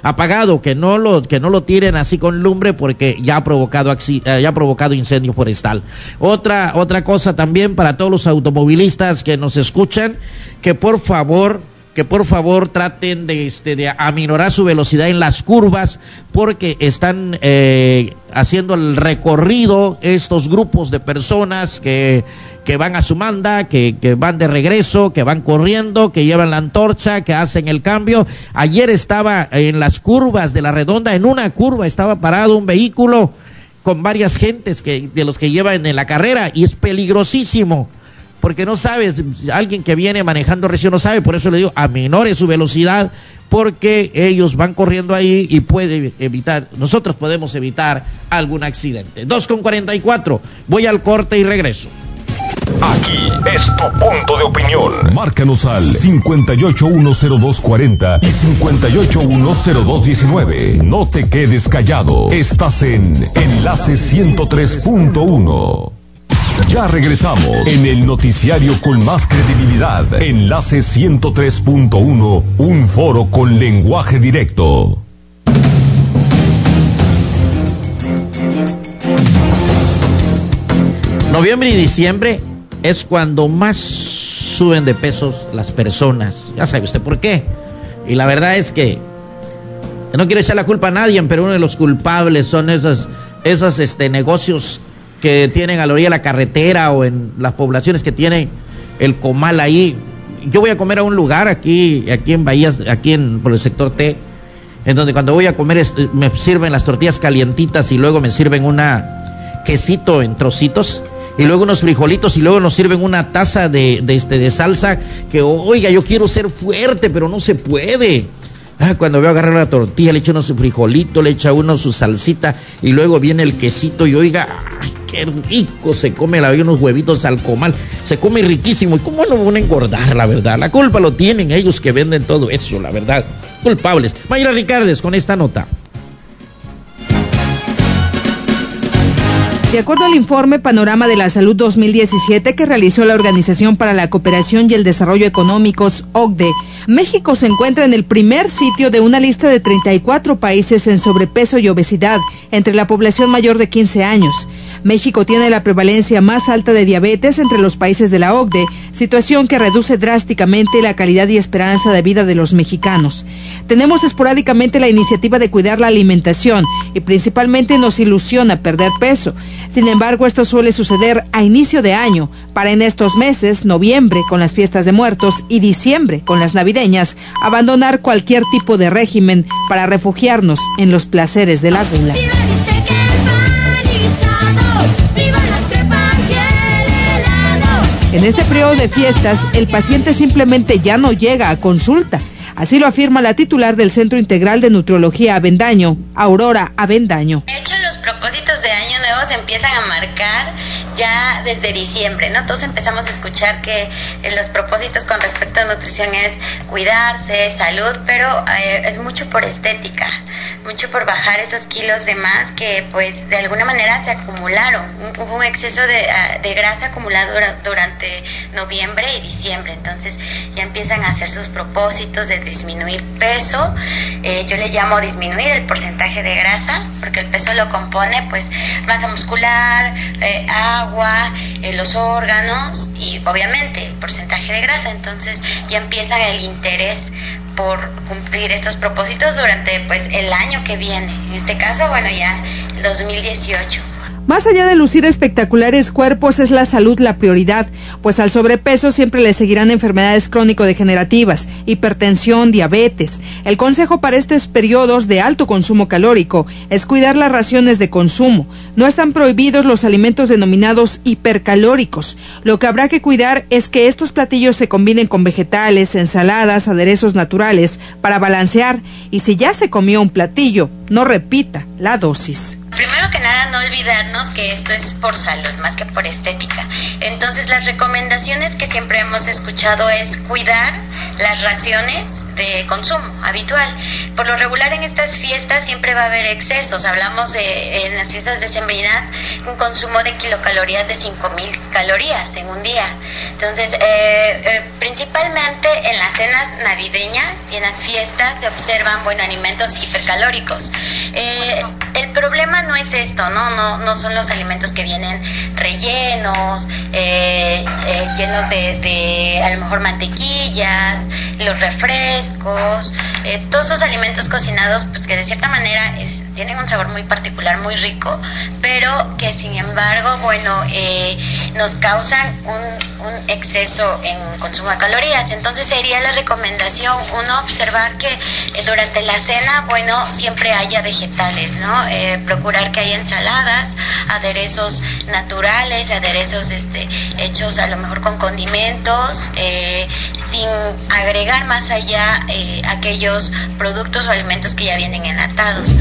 apagado, que no lo, que no lo tiren así con lumbre porque ya ha provocado, eh, ya provocado incendio forestal. Otra, otra cosa también para todos los automovilistas que nos escuchan, que por favor, que por favor traten de, este, de aminorar su velocidad en las curvas porque están eh, haciendo el recorrido estos grupos de personas que que van a su manda, que, que van de regreso, que van corriendo, que llevan la antorcha, que hacen el cambio. Ayer estaba en las curvas de la redonda, en una curva estaba parado un vehículo con varias gentes que, de los que llevan en la carrera y es peligrosísimo porque no sabes, alguien que viene manejando recién no sabe, por eso le digo, aminore su velocidad, porque ellos van corriendo ahí y puede evitar, nosotros podemos evitar algún accidente. 2 con 44, voy al corte y regreso. Aquí es tu punto de opinión. Márcanos al 58100240 y 58100219. No te quedes callado. Estás en Enlace 103.1. Ya regresamos en el noticiario con más credibilidad. Enlace 103.1, un foro con lenguaje directo. Noviembre y diciembre es cuando más suben de pesos las personas. Ya sabe usted por qué. Y la verdad es que no quiero echar la culpa a nadie, pero uno de los culpables son esos, esos este, negocios que tienen a la orilla de la carretera o en las poblaciones que tienen el comal ahí. Yo voy a comer a un lugar aquí, aquí en Bahías, aquí en, por el sector T, en donde cuando voy a comer me sirven las tortillas calientitas y luego me sirven una quesito en trocitos y luego unos frijolitos y luego nos sirven una taza de, de, este, de salsa que, oiga, yo quiero ser fuerte, pero no se puede. Ah, cuando veo agarrar la tortilla, le echo uno su frijolito, le echa uno su salsita y luego viene el quesito y oiga, ay, qué rico se come la unos huevitos al comal. Se come riquísimo. ¿Y cómo no van a engordar, la verdad? La culpa lo tienen ellos que venden todo eso, la verdad. Culpables. Mayra Ricardes con esta nota. De acuerdo al informe Panorama de la Salud 2017 que realizó la Organización para la Cooperación y el Desarrollo Económicos, OCDE, México se encuentra en el primer sitio de una lista de 34 países en sobrepeso y obesidad entre la población mayor de 15 años. México tiene la prevalencia más alta de diabetes entre los países de la OCDE, situación que reduce drásticamente la calidad y esperanza de vida de los mexicanos. Tenemos esporádicamente la iniciativa de cuidar la alimentación y principalmente nos ilusiona perder peso. Sin embargo, esto suele suceder a inicio de año, para en estos meses, noviembre con las fiestas de muertos y diciembre con las navideñas, abandonar cualquier tipo de régimen para refugiarnos en los placeres de la gula. En este periodo de fiestas, el paciente simplemente ya no llega a consulta. Así lo afirma la titular del Centro Integral de Nutriología Avendaño, Aurora Avendaño. De hecho, los propósitos de Año Nuevo se empiezan a marcar ya desde diciembre, ¿no? Todos empezamos a escuchar que eh, los propósitos con respecto a nutrición es cuidarse, salud, pero eh, es mucho por estética mucho por bajar esos kilos de más que pues de alguna manera se acumularon. Hubo un exceso de, ah, grasa acumulado durante noviembre y diciembre, entonces ya empiezan a hacer sus propósitos de disminuir peso. Eh, yo le llamo disminuir el porcentaje de grasa, porque el peso lo compone pues masa muscular, eh, agua, eh, los órganos y obviamente el porcentaje de grasa. Entonces ya empiezan el interés por cumplir estos propósitos durante pues el año que viene. En este caso, bueno, ya el 2018. Más allá de lucir espectaculares cuerpos, es la salud la prioridad, pues al sobrepeso siempre le seguirán enfermedades crónico-degenerativas, hipertensión, diabetes. El consejo para estos periodos de alto consumo calórico es cuidar las raciones de consumo. No están prohibidos los alimentos denominados hipercalóricos. Lo que habrá que cuidar es que estos platillos se combinen con vegetales, ensaladas, aderezos naturales para balancear y si ya se comió un platillo, no repita la dosis. Primero que nada, no olvidarnos que esto es por salud más que por estética. Entonces, las recomendaciones que siempre hemos escuchado es cuidar las raciones de consumo habitual. Por lo regular en estas fiestas siempre va a haber excesos. Hablamos de en las fiestas decembrinas un consumo de kilocalorías de 5.000 calorías en un día. Entonces, eh, eh, principalmente en las cenas navideñas y en las fiestas se observan bueno alimentos hipercalóricos. Eh, el problema no es esto, ¿no? No, no son los alimentos que vienen rellenos, eh, eh, llenos de, de, a lo mejor mantequillas, los refrescos, eh, todos esos alimentos cocinados, pues que de cierta manera es, tienen un sabor muy particular, muy rico, pero que sin embargo, bueno, nos causan un, un exceso en consumo de calorías. Entonces sería la recomendación, uno, observar que durante la cena, bueno, siempre haya vegetales, ¿no? procurar que haya ensaladas, aderezos naturales, aderezos este, hechos a lo mejor con condimentos, eh, sin agregar más allá eh, aquellos productos o alimentos que ya vienen enlatados.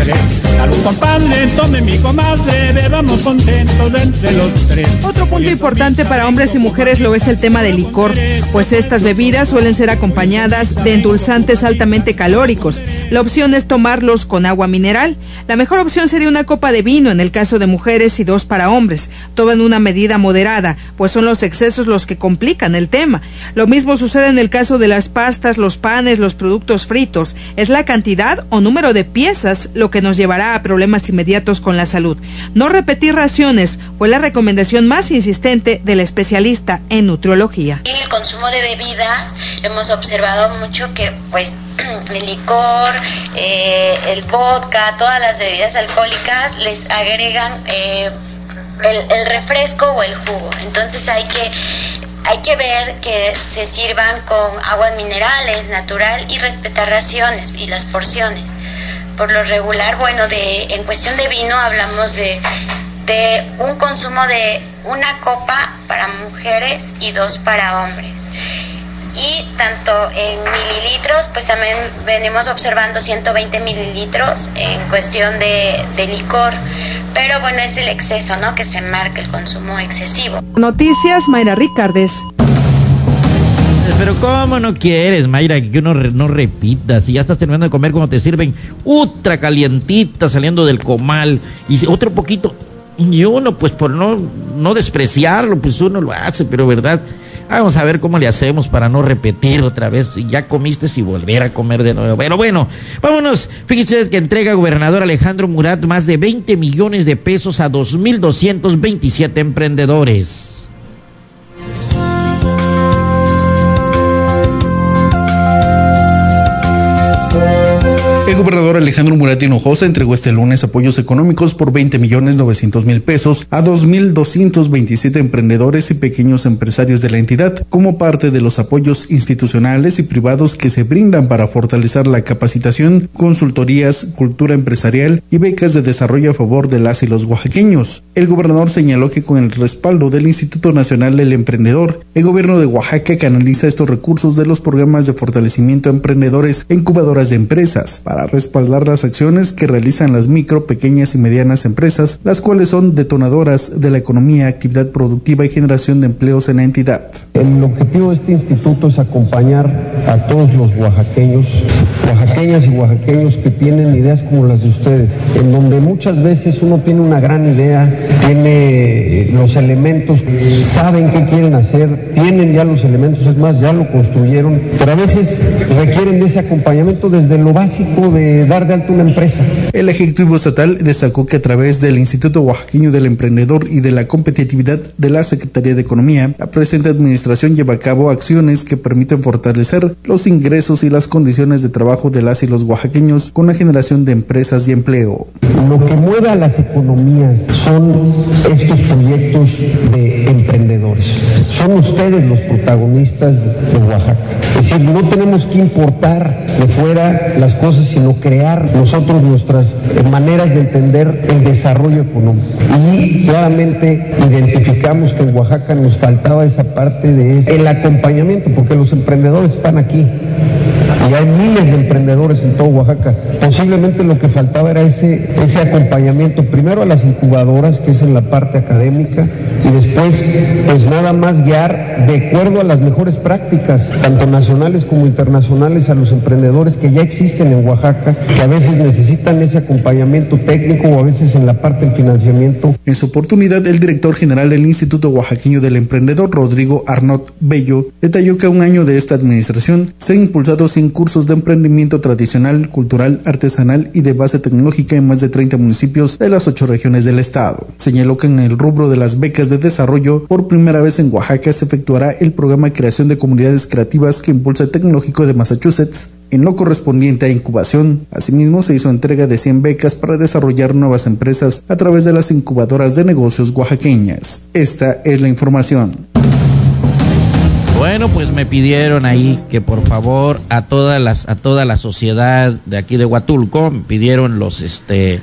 Otro punto importante para hombres y mujeres lo es el tema del licor, pues estas bebidas suelen ser acompañadas de endulzantes altamente calóricos. La opción es tomarlos con agua mineral. La mejor opción sería una copa de vino en el caso de mujeres y dos para hombres, todo en una medida moderada, pues son los excesos los que complican el tema. Lo mismo sucede en el caso de las pastas, los panes, los productos fritos. Es la cantidad o número de piezas lo que nos llevará llevará a problemas inmediatos con la salud. No repetir raciones fue la recomendación más insistente del especialista en nutriología. El consumo de bebidas, hemos observado mucho que pues [clears throat] el licor, eh, el vodka, todas las bebidas alcohólicas les agregan eh, el, el refresco o el jugo. Entonces hay que hay que ver que se sirvan con aguas minerales, natural y respetar raciones y las porciones. Por lo regular, bueno, de en cuestión de vino hablamos de de un consumo de una copa para mujeres y dos para hombres. Y tanto en mililitros, pues también venimos observando 120 mililitros en cuestión de, de licor. Pero bueno, es el exceso, ¿no? Que se marca el consumo excesivo. Noticias, Mayra Ricardes. Pero ¿cómo no quieres, Mayra, que uno re- no repita? Si ya estás terminando de comer cuando te sirven ultra calientita saliendo del comal y si- otro poquito. Y uno, pues por no, no despreciarlo, pues uno lo hace, pero ¿verdad? Vamos a ver cómo le hacemos para no repetir otra vez. Si ya comiste y volver a comer de nuevo. Pero bueno, vámonos. Fíjese que entrega gobernador Alejandro Murat más de 20 millones de pesos a 2.227 emprendedores. El gobernador Alejandro Murat Hinojosa entregó este lunes apoyos económicos por 20 millones 900 mil pesos a 2.227 emprendedores y pequeños empresarios de la entidad como parte de los apoyos institucionales y privados que se brindan para fortalecer la capacitación, consultorías, cultura empresarial y becas de desarrollo a favor de las y los oaxaqueños. El gobernador señaló que con el respaldo del Instituto Nacional del Emprendedor, el gobierno de Oaxaca canaliza estos recursos de los programas de fortalecimiento a emprendedores e incubadoras de empresas para respaldar las acciones que realizan las micro, pequeñas y medianas empresas, las cuales son detonadoras de la economía, actividad productiva y generación de empleos en la entidad. El objetivo de este instituto es acompañar a todos los oaxaqueños, oaxaqueñas y oaxaqueños que tienen ideas como las de ustedes, en donde muchas veces uno tiene una gran idea, tiene los elementos, saben qué quieren hacer, tienen ya los elementos, es más, ya lo construyeron, pero a veces requieren de ese acompañamiento desde lo básico de dar de alta una empresa. El Ejecutivo Estatal destacó que a través del Instituto Oaxaqueño del Emprendedor y de la Competitividad de la Secretaría de Economía, la presente administración lleva a cabo acciones que permiten fortalecer los ingresos y las condiciones de trabajo de las y los oaxaqueños con la generación de empresas y empleo. Lo que mueve a las economías son estos proyectos de emprendedores. Son ustedes los protagonistas de Oaxaca. Es decir, no tenemos que importar de fuera las cosas, sino crear nosotros nuestras maneras de entender el desarrollo económico. Y claramente identificamos que en Oaxaca nos faltaba esa parte de ese- el acompañamiento, porque los emprendedores están aquí. Y hay miles de emprendedores en todo Oaxaca. Posiblemente lo que faltaba era ese, ese acompañamiento, primero a las incubadoras, que es en la parte académica, y después, pues nada más guiar de acuerdo a las mejores prácticas, tanto nacionales como internacionales, a los emprendedores que ya existen en Oaxaca, que a veces necesitan ese acompañamiento técnico o a veces en la parte del financiamiento. En su oportunidad, el director general del Instituto Oaxaqueño del Emprendedor, Rodrigo Arnott Bello, detalló que a un año de esta administración se han impulsado 100 cursos de emprendimiento tradicional, cultural, artesanal y de base tecnológica en más de 30 municipios de las ocho regiones del estado. Señaló que en el rubro de las becas de desarrollo, por primera vez en Oaxaca se efectuará el programa Creación de Comunidades Creativas que impulsa el Tecnológico de Massachusetts en lo correspondiente a incubación. Asimismo, se hizo entrega de 100 becas para desarrollar nuevas empresas a través de las incubadoras de negocios oaxaqueñas. Esta es la información. Bueno, pues me pidieron ahí que por favor a todas las a toda la sociedad de aquí de Huatulco, me pidieron los este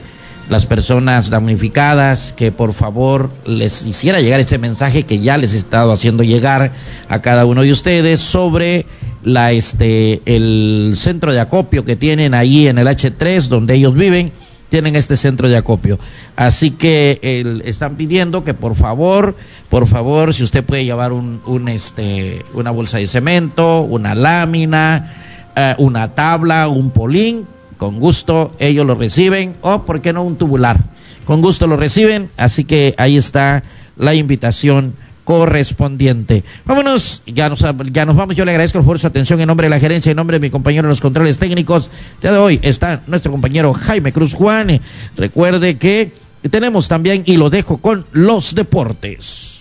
las personas damnificadas que por favor les hiciera llegar este mensaje que ya les he estado haciendo llegar a cada uno de ustedes sobre la este el centro de acopio que tienen ahí en el H3 donde ellos viven tienen este centro de acopio. Así que están pidiendo que por favor, por favor, si usted puede llevar un, un, este, una bolsa de cemento, una lámina, eh, una tabla, un polín, con gusto ellos lo reciben, o por qué no un tubular, con gusto lo reciben. Así que ahí está la invitación correspondiente. Vámonos, ya nos, ya nos vamos. Yo le agradezco por su atención en nombre de la gerencia, en nombre de mi compañero de los controles técnicos. Ya de hoy está nuestro compañero Jaime Cruz Juan. Recuerde que tenemos también, y lo dejo con los deportes.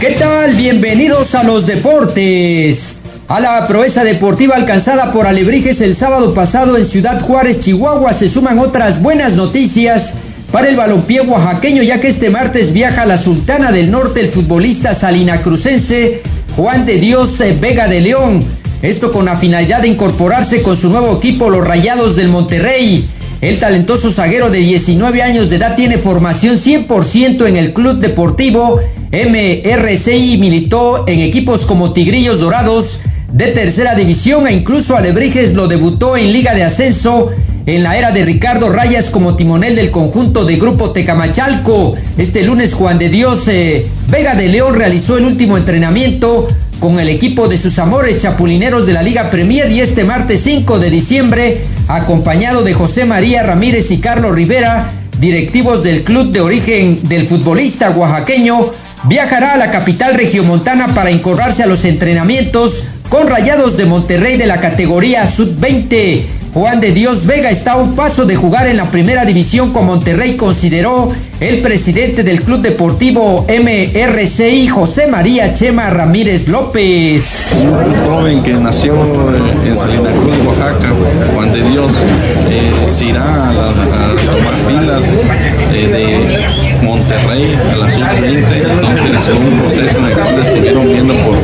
¿Qué tal? Bienvenidos a los deportes. A la proeza deportiva alcanzada por Alebrijes el sábado pasado en Ciudad Juárez, Chihuahua, se suman otras buenas noticias para el balompié oaxaqueño, ya que este martes viaja a la Sultana del Norte el futbolista salinacrucense Juan de Dios eh, Vega de León. Esto con la finalidad de incorporarse con su nuevo equipo, los Rayados del Monterrey. El talentoso zaguero de 19 años de edad tiene formación 100% en el Club Deportivo MRCI y militó en equipos como Tigrillos Dorados de tercera división e incluso Alebrijes lo debutó en Liga de Ascenso en la era de Ricardo Rayas como timonel del conjunto de Grupo Tecamachalco. Este lunes Juan de Dios eh, Vega de León realizó el último entrenamiento con el equipo de sus amores chapulineros de la Liga Premier y este martes 5 de diciembre, acompañado de José María Ramírez y Carlos Rivera, directivos del club de origen del futbolista oaxaqueño, viajará a la capital regiomontana para incorporarse a los entrenamientos con Rayados de Monterrey de la categoría Sub-20. Juan de Dios Vega está a un paso de jugar en la primera división con Monterrey, consideró el presidente del Club Deportivo MRCI, José María Chema Ramírez López. Un joven que nació en Salina Cruz, Oaxaca, Juan de Dios, eh, se irá a, tomar filas eh, de Monterrey a la sub-20, entonces fue un proceso en el estuvieron viendo por,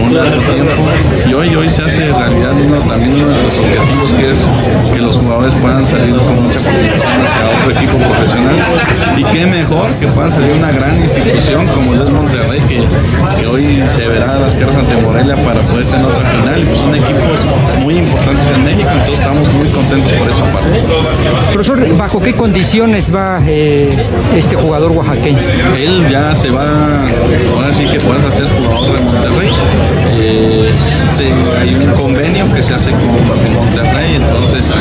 un largo tiempo y hoy, hoy se hace realidad uno también uno de nuestros objetivos que es que los jugadores puedan salir con mucha condición hacia otro equipo profesional y qué mejor que puedan salir una gran institución como es Monterrey que, hoy se verá las piernas ante Morelia para poder estar en otra final y pues son equipos muy importantes en México entonces estamos muy contentos por esa parte. Profesor, ¿bajo qué condiciones va eh, este jugador oaxaqueño? Él ya se va, ahora sí que puedes hacer jugador de Monterrey. Eh, hay un convenio que se hace con, Monterrey, entonces son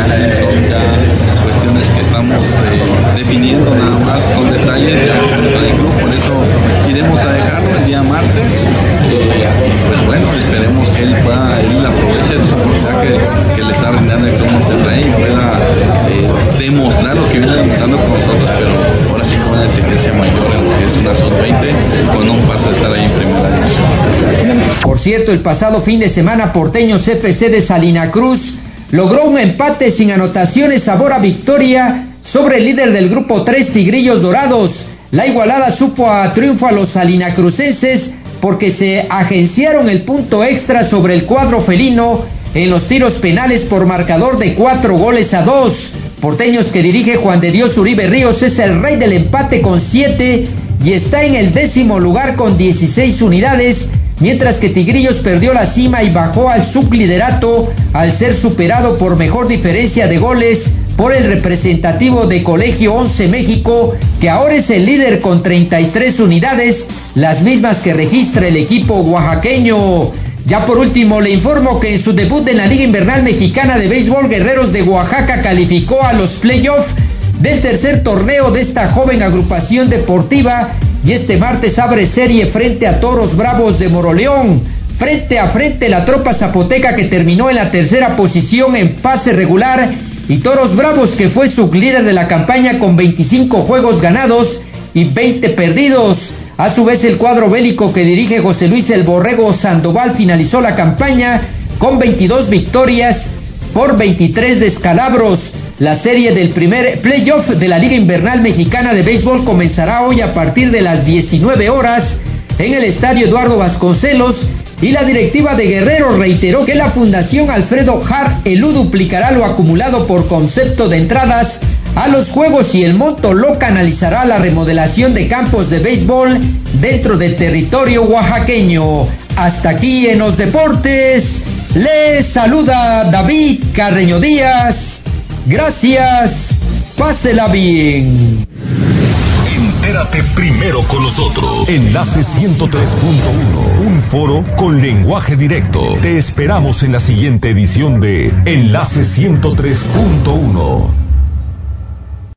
ya cuestiones que estamos eh, definiendo nada más, son detalles del grupo, por eso iremos a dejarlo el día martes. Eh, pues bueno, esperemos que él pueda, él aproveche esa oportunidad que, que le está brindando el Club Monterrey y pueda eh, demostrar lo que viene demostrando con nosotros, pero ahora sí con una exigencia mayor en lo que es una sub-20 con un paso de estar ahí en primera división. Por cierto, el pasado fin de semana Porteños FC de Salina Cruz logró un empate sin anotaciones sabor a victoria sobre el líder del grupo 3 Tigrillos Dorados. La igualada supo a triunfo a los salinacrucenses porque se agenciaron el punto extra sobre el cuadro felino en los tiros penales por marcador de cuatro goles a dos. Porteños que dirige Juan de Dios Uribe Ríos es el rey del empate con siete y está en el décimo lugar con 16 unidades mientras que Tigrillos perdió la cima y bajó al subliderato al ser superado por mejor diferencia de goles por el representativo de Colegio 11 México, que ahora es el líder con 33 unidades, las mismas que registra el equipo oaxaqueño. Ya por último, le informo que en su debut en la Liga Invernal Mexicana de Béisbol, Guerreros de Oaxaca calificó a los playoffs del tercer torneo de esta joven agrupación deportiva y este martes abre serie frente a Toros Bravos de Moroleón. Frente a frente la tropa zapoteca que terminó en la tercera posición en fase regular y Toros Bravos que fue su líder de la campaña con 25 juegos ganados y 20 perdidos. A su vez el cuadro bélico que dirige José Luis El Borrego Sandoval finalizó la campaña con 22 victorias por 23 descalabros. La serie del primer playoff de la Liga Invernal Mexicana de Béisbol comenzará hoy a partir de las 19 horas en el Estadio Eduardo Vasconcelos y la directiva de Guerrero reiteró que la Fundación Alfredo Hart Elú duplicará lo acumulado por concepto de entradas a los juegos y el monto lo canalizará la remodelación de campos de béisbol dentro del territorio oaxaqueño. Hasta aquí en los deportes, les saluda David Carreño Díaz Gracias. Pásela bien. Entérate primero con nosotros. Enlace 103.1. Un foro con lenguaje directo. Te esperamos en la siguiente edición de Enlace 103.1.